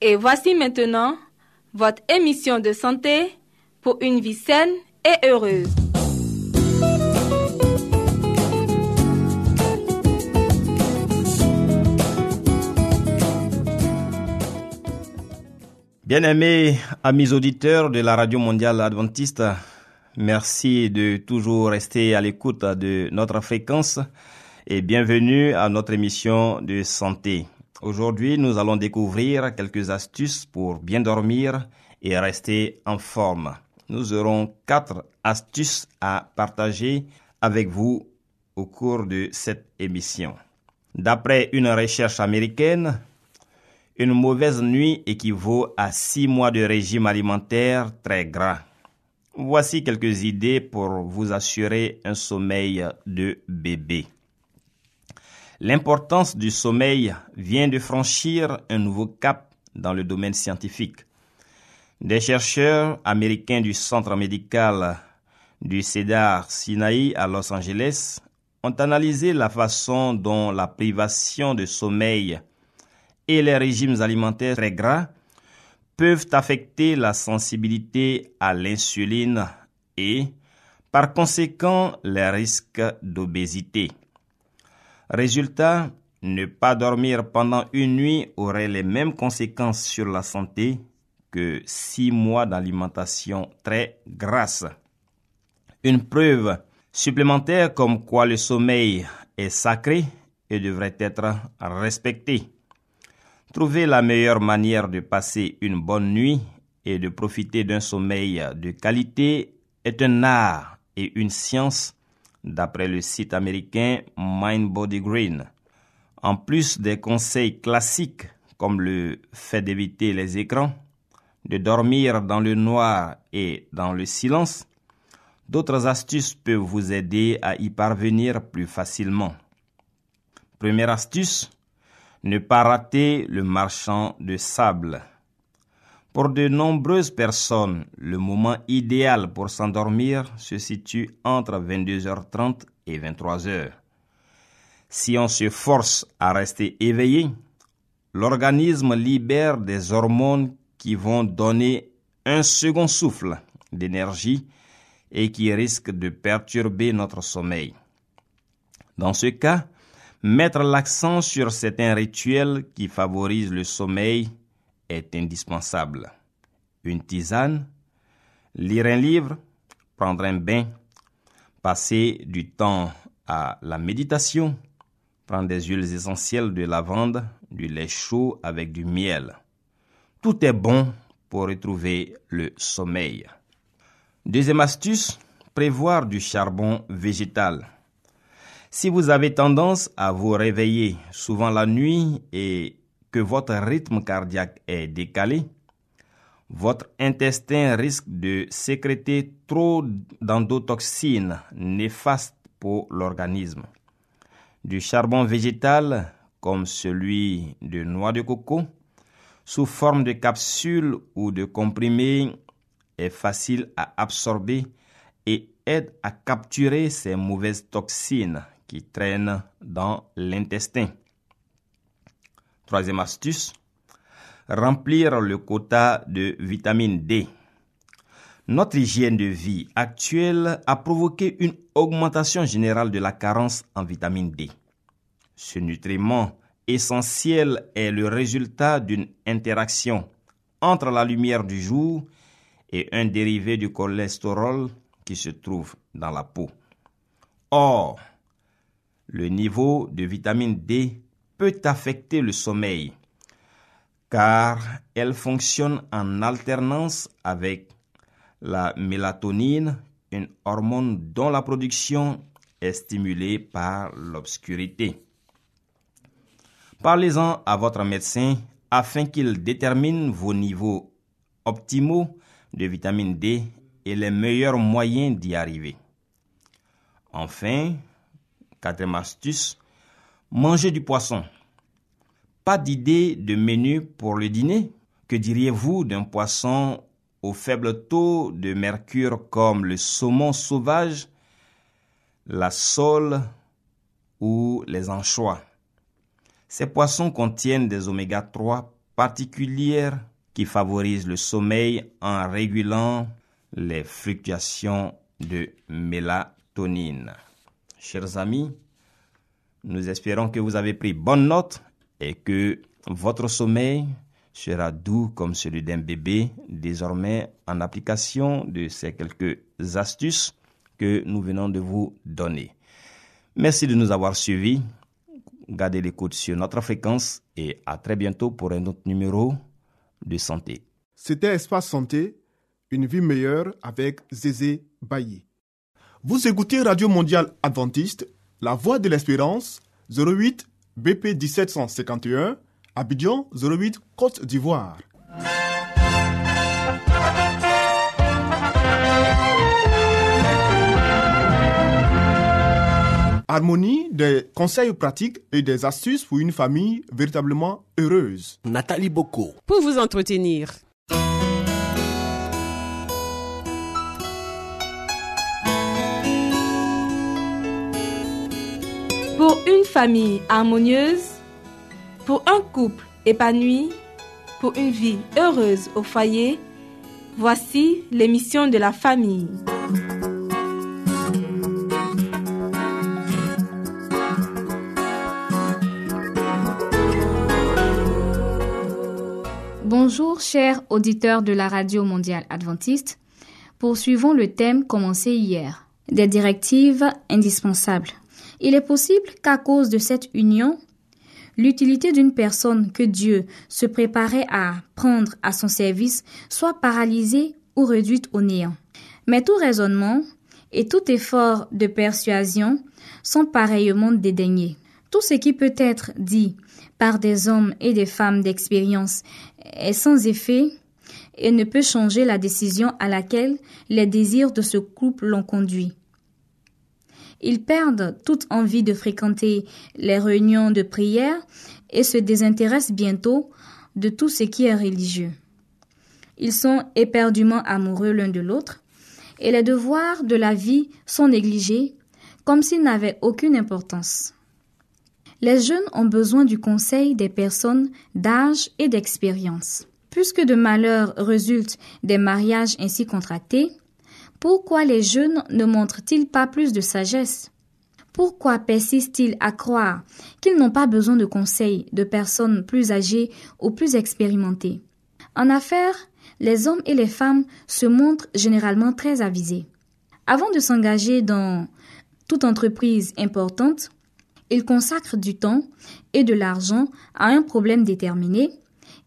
Et voici maintenant votre émission de santé pour une vie saine et heureuse. Bien-aimés amis auditeurs de la Radio Mondiale Adventiste, merci de toujours rester à l'écoute de notre fréquence et bienvenue à notre émission de santé. Aujourd'hui, nous allons découvrir quelques astuces pour bien dormir et rester en forme. Nous aurons quatre astuces à partager avec vous au cours de cette émission. D'après une recherche américaine, une mauvaise nuit équivaut à six mois de régime alimentaire très gras. Voici quelques idées pour vous assurer un sommeil de bébé. L'importance du sommeil vient de franchir un nouveau cap dans le domaine scientifique. Des chercheurs américains du centre médical du Cedar Sinai à Los Angeles ont analysé la façon dont la privation de sommeil et les régimes alimentaires très gras peuvent affecter la sensibilité à l'insuline et, par conséquent, les risques d'obésité. Résultat, ne pas dormir pendant une nuit aurait les mêmes conséquences sur la santé que six mois d'alimentation très grasse. Une preuve supplémentaire comme quoi le sommeil est sacré et devrait être respecté. Trouver la meilleure manière de passer une bonne nuit et de profiter d'un sommeil de qualité est un art et une science d'après le site américain Mind Body Green. En plus des conseils classiques comme le fait d'éviter les écrans, de dormir dans le noir et dans le silence, d'autres astuces peuvent vous aider à y parvenir plus facilement. Première astuce, ne pas rater le marchand de sable. Pour de nombreuses personnes, le moment idéal pour s'endormir se situe entre 22h30 et 23h. Si on se force à rester éveillé, l'organisme libère des hormones qui vont donner un second souffle d'énergie et qui risquent de perturber notre sommeil. Dans ce cas, mettre l'accent sur certains rituels qui favorisent le sommeil est indispensable. Une tisane, lire un livre, prendre un bain, passer du temps à la méditation, prendre des huiles essentielles de lavande, du lait chaud avec du miel. Tout est bon pour retrouver le sommeil. Deuxième astuce, prévoir du charbon végétal. Si vous avez tendance à vous réveiller souvent la nuit et que votre rythme cardiaque est décalé, votre intestin risque de sécréter trop d'endotoxines néfastes pour l'organisme. Du charbon végétal, comme celui de noix de coco, sous forme de capsules ou de comprimés, est facile à absorber et aide à capturer ces mauvaises toxines qui traînent dans l'intestin. Troisième astuce, remplir le quota de vitamine D. Notre hygiène de vie actuelle a provoqué une augmentation générale de la carence en vitamine D. Ce nutriment essentiel est le résultat d'une interaction entre la lumière du jour et un dérivé du cholestérol qui se trouve dans la peau. Or, le niveau de vitamine D peut affecter le sommeil car elle fonctionne en alternance avec la mélatonine, une hormone dont la production est stimulée par l'obscurité. Parlez-en à votre médecin afin qu'il détermine vos niveaux optimaux de vitamine D et les meilleurs moyens d'y arriver. Enfin, quatrième astuce, mangez du poisson. Pas d'idée de menu pour le dîner Que diriez-vous d'un poisson au faible taux de mercure comme le saumon sauvage, la sole ou les anchois? Ces poissons contiennent des oméga 3 particulières qui favorisent le sommeil en régulant les fluctuations de mélatonine. Chers amis, nous espérons que vous avez pris bonne note et que votre sommeil sera doux comme celui d'un bébé désormais en application de ces quelques astuces que nous venons de vous donner. Merci de nous avoir suivis. Gardez l'écoute sur notre fréquence et à très bientôt pour un autre numéro de santé. C'était Espace Santé, une vie meilleure avec Zézé Bailly. Vous écoutez Radio Mondiale Adventiste, La Voix de l'Espérance, 08 BP 1751, Abidjan 08 Côte d'Ivoire. Harmonie, des conseils pratiques et des astuces pour une famille véritablement heureuse. Nathalie Boko. Pour vous entretenir. Pour une famille harmonieuse, pour un couple épanoui, pour une vie heureuse au foyer, voici l'émission de la famille. Bonjour chers auditeurs de la Radio mondiale adventiste. Poursuivons le thème commencé hier, des directives indispensables. Il est possible qu'à cause de cette union, l'utilité d'une personne que Dieu se préparait à prendre à son service soit paralysée ou réduite au néant. Mais tout raisonnement et tout effort de persuasion sont pareillement dédaignés. Tout ce qui peut être dit par des hommes et des femmes d'expérience est sans effet et ne peut changer la décision à laquelle les désirs de ce couple l'ont conduit. Ils perdent toute envie de fréquenter les réunions de prière et se désintéressent bientôt de tout ce qui est religieux. Ils sont éperdument amoureux l'un de l'autre et les devoirs de la vie sont négligés comme s'ils n'avaient aucune importance. Les jeunes ont besoin du conseil des personnes d'âge et d'expérience. Puisque de malheurs résultent des mariages ainsi contractés, pourquoi les jeunes ne montrent-ils pas plus de sagesse? Pourquoi persistent-ils à croire qu'ils n'ont pas besoin de conseils de personnes plus âgées ou plus expérimentées? En affaires, les hommes et les femmes se montrent généralement très avisés. Avant de s'engager dans toute entreprise importante, ils consacrent du temps et de l'argent à un problème déterminé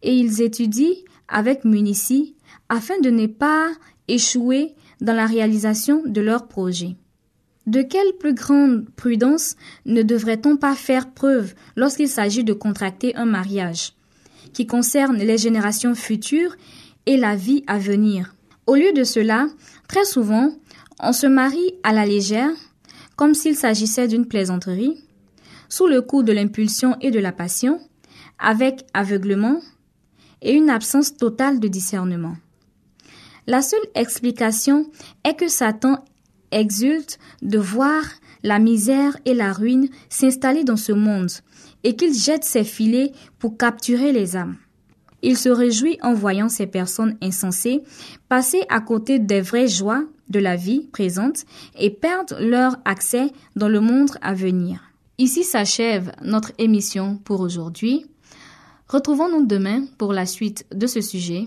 et ils étudient avec munitie afin de ne pas échouer dans la réalisation de leur projet. De quelle plus grande prudence ne devrait-on pas faire preuve lorsqu'il s'agit de contracter un mariage qui concerne les générations futures et la vie à venir? Au lieu de cela, très souvent, on se marie à la légère, comme s'il s'agissait d'une plaisanterie, sous le coup de l'impulsion et de la passion, avec aveuglement et une absence totale de discernement. La seule explication est que Satan exulte de voir la misère et la ruine s'installer dans ce monde et qu'il jette ses filets pour capturer les âmes. Il se réjouit en voyant ces personnes insensées passer à côté des vraies joies de la vie présente et perdre leur accès dans le monde à venir. Ici s'achève notre émission pour aujourd'hui. Retrouvons-nous demain pour la suite de ce sujet.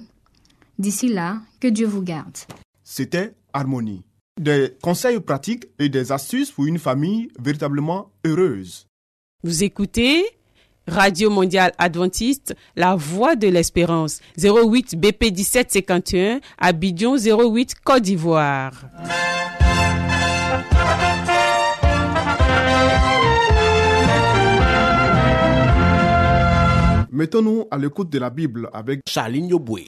D'ici là, que Dieu vous garde. C'était Harmonie. des conseils pratiques et des astuces pour une famille véritablement heureuse. Vous écoutez Radio Mondiale Adventiste, La Voix de l'Espérance, 08 BP 1751, Abidjan 08 Côte d'Ivoire. Mettons-nous à l'écoute de la Bible avec Charline Yoboué.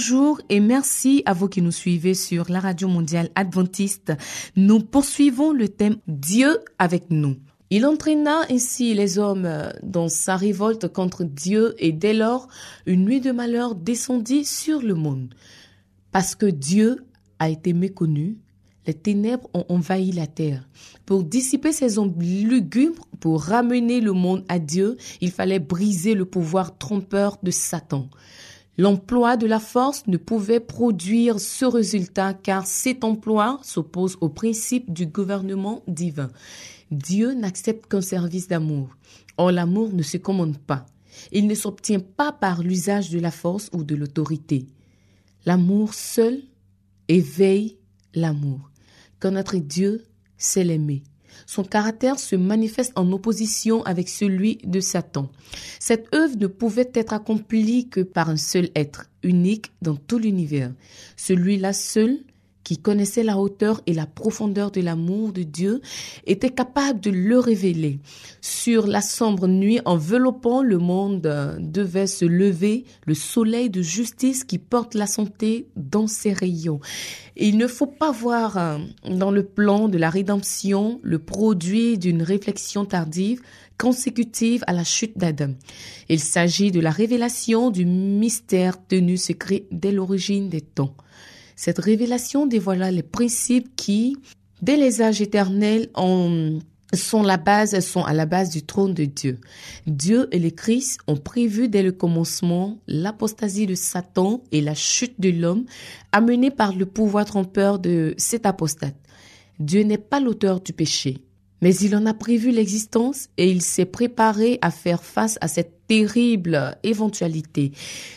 Bonjour et merci à vous qui nous suivez sur la radio mondiale adventiste. Nous poursuivons le thème Dieu avec nous. Il entraîna ainsi les hommes dans sa révolte contre Dieu et dès lors une nuit de malheur descendit sur le monde. Parce que Dieu a été méconnu, les ténèbres ont envahi la terre. Pour dissiper ces hommes lugubres, pour ramener le monde à Dieu, il fallait briser le pouvoir trompeur de Satan. L'emploi de la force ne pouvait produire ce résultat car cet emploi s'oppose au principe du gouvernement divin. Dieu n'accepte qu'un service d'amour. Or l'amour ne se commande pas. Il ne s'obtient pas par l'usage de la force ou de l'autorité. L'amour seul éveille l'amour. Connaître Dieu, c'est l'aimer. Son caractère se manifeste en opposition avec celui de Satan. Cette œuvre ne pouvait être accomplie que par un seul être, unique dans tout l'univers. Celui-là seul qui connaissait la hauteur et la profondeur de l'amour de Dieu, était capable de le révéler. Sur la sombre nuit enveloppant le monde devait se lever le soleil de justice qui porte la santé dans ses rayons. il ne faut pas voir euh, dans le plan de la rédemption le produit d'une réflexion tardive consécutive à la chute d'Adam. Il s'agit de la révélation du mystère tenu secret dès l'origine des temps. Cette révélation dévoila les principes qui, dès les âges éternels, sont la base, sont à la base du trône de Dieu. Dieu et le Christ ont prévu dès le commencement l'apostasie de Satan et la chute de l'homme amenée par le pouvoir trompeur de cet apostate. Dieu n'est pas l'auteur du péché, mais il en a prévu l'existence et il s'est préparé à faire face à cette terrible éventualité.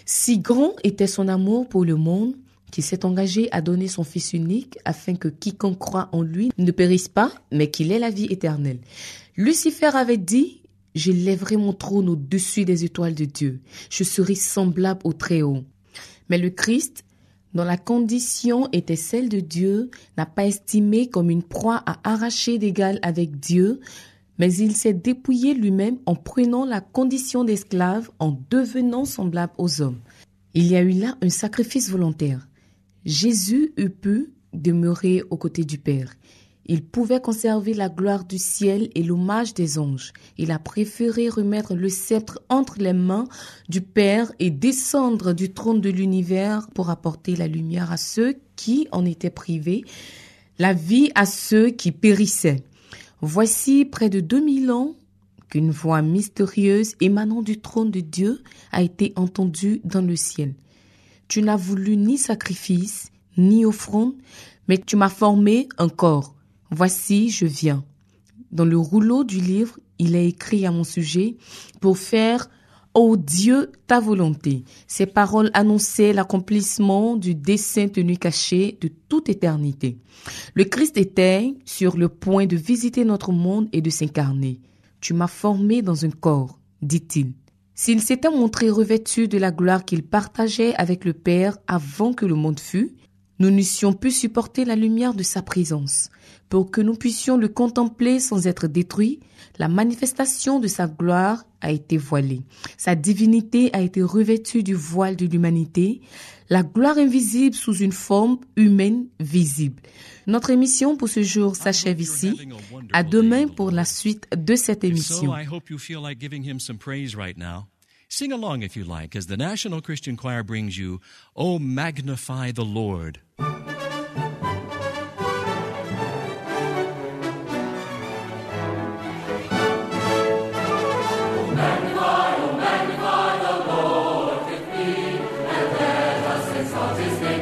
Si grand était son amour pour le monde, qui s'est engagé à donner son Fils unique afin que quiconque croit en lui ne périsse pas, mais qu'il ait la vie éternelle. Lucifer avait dit, je lèverai mon trône au-dessus des étoiles de Dieu, je serai semblable au Très-Haut. Mais le Christ, dont la condition était celle de Dieu, n'a pas estimé comme une proie à arracher d'égal avec Dieu, mais il s'est dépouillé lui-même en prenant la condition d'esclave, en devenant semblable aux hommes. Il y a eu là un sacrifice volontaire. Jésus eût pu demeurer aux côtés du Père. Il pouvait conserver la gloire du ciel et l'hommage des anges. Il a préféré remettre le sceptre entre les mains du Père et descendre du trône de l'univers pour apporter la lumière à ceux qui en étaient privés, la vie à ceux qui périssaient. Voici près de 2000 ans qu'une voix mystérieuse émanant du trône de Dieu a été entendue dans le ciel. Tu n'as voulu ni sacrifice, ni offrande, mais tu m'as formé un corps. Voici, je viens. Dans le rouleau du livre, il est écrit à mon sujet pour faire Ô Dieu, ta volonté. Ces paroles annonçaient l'accomplissement du dessein tenu caché de toute éternité. Le Christ était sur le point de visiter notre monde et de s'incarner. Tu m'as formé dans un corps, dit-il. S'il s'était montré revêtu de la gloire qu'il partageait avec le Père avant que le monde fût, nous n'eussions pu supporter la lumière de sa présence. Pour que nous puissions le contempler sans être détruits, la manifestation de sa gloire a été voilée. Sa divinité a été revêtue du voile de l'humanité, la gloire invisible sous une forme humaine visible. Notre émission pour ce jour s'achève ici. À demain pour la suite de cette émission. Sing along if you like as the National Christian Choir brings you Oh Magnify the Lord. Magnify, oh magnify the Lord with me, and let us exalt his name.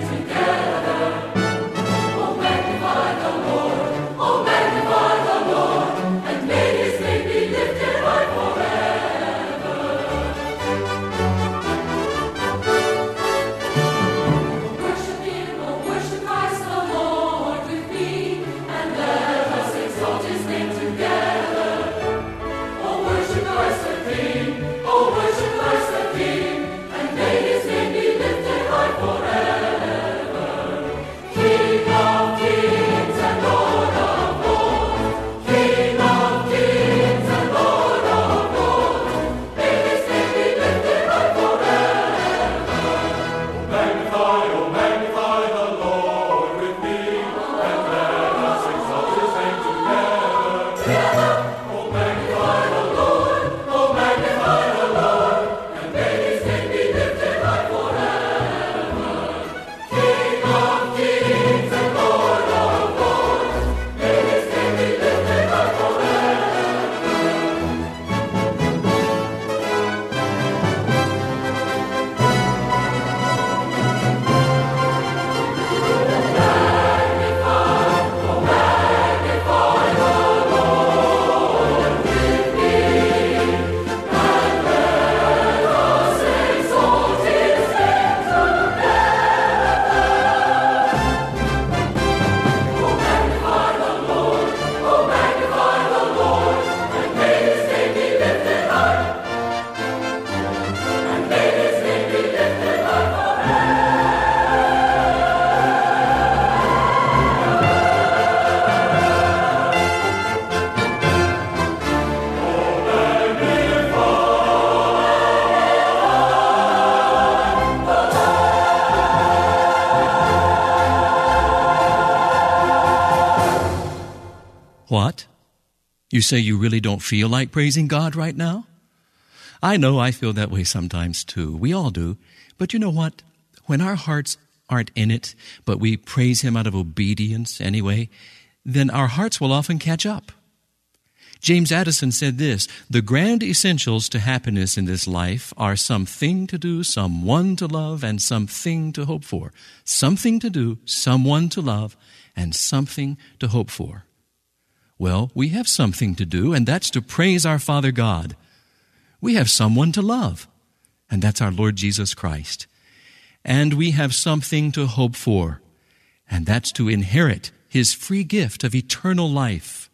You say you really don't feel like praising God right now? I know I feel that way sometimes too. We all do. But you know what? When our hearts aren't in it, but we praise Him out of obedience anyway, then our hearts will often catch up. James Addison said this The grand essentials to happiness in this life are something to do, someone to love, and something to hope for. Something to do, someone to love, and something to hope for. Well, we have something to do, and that's to praise our Father God. We have someone to love, and that's our Lord Jesus Christ. And we have something to hope for, and that's to inherit His free gift of eternal life.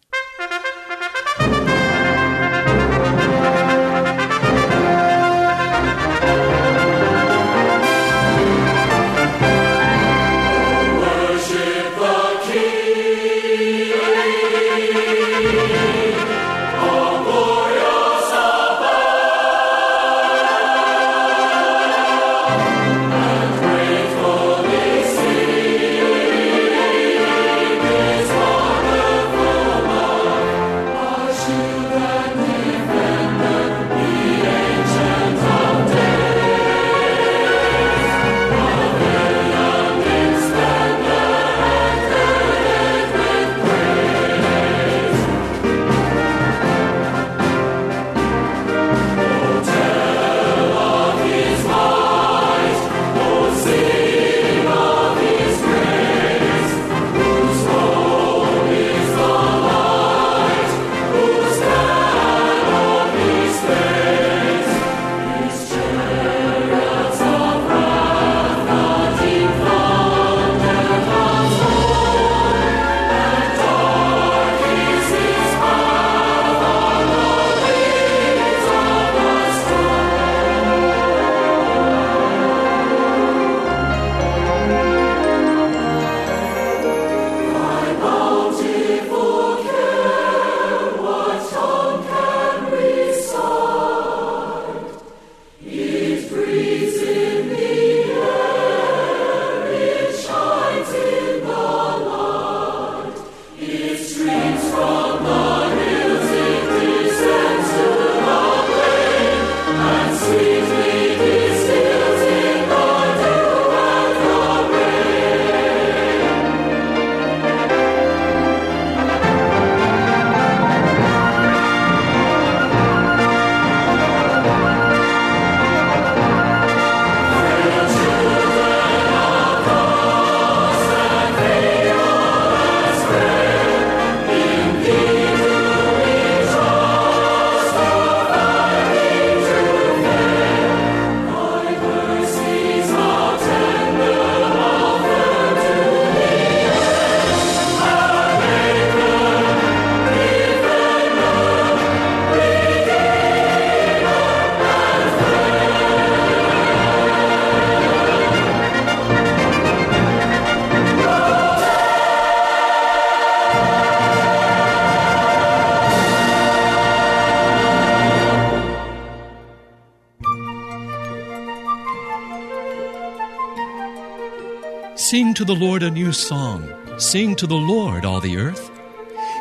To the Lord a new song. Sing to the Lord, all the earth.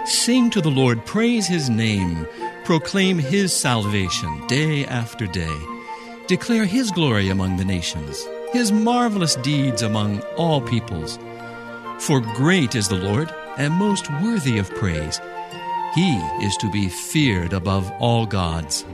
Sing to the Lord, praise his name. Proclaim his salvation day after day. Declare his glory among the nations, his marvelous deeds among all peoples. For great is the Lord, and most worthy of praise. He is to be feared above all gods.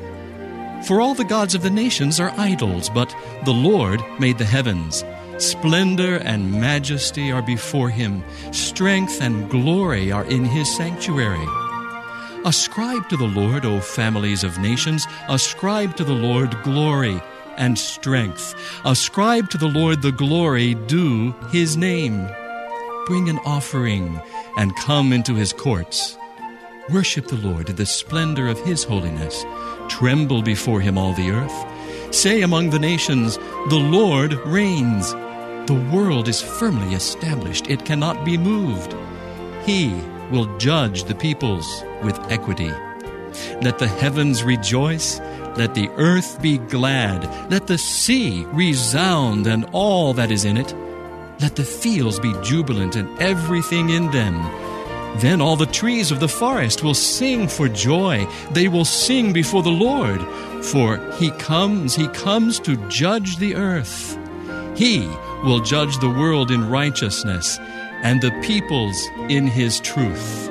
For all the gods of the nations are idols, but the Lord made the heavens. Splendor and majesty are before him, strength and glory are in his sanctuary. Ascribe to the Lord, O families of nations, ascribe to the Lord glory and strength. Ascribe to the Lord the glory due his name. Bring an offering and come into his courts. Worship the Lord in the splendor of his holiness. Tremble before him, all the earth. Say among the nations, The Lord reigns. The world is firmly established, it cannot be moved. He will judge the peoples with equity. Let the heavens rejoice, let the earth be glad, let the sea resound and all that is in it. Let the fields be jubilant and everything in them. Then all the trees of the forest will sing for joy. They will sing before the Lord, for he comes, he comes to judge the earth. He will judge the world in righteousness and the peoples in his truth.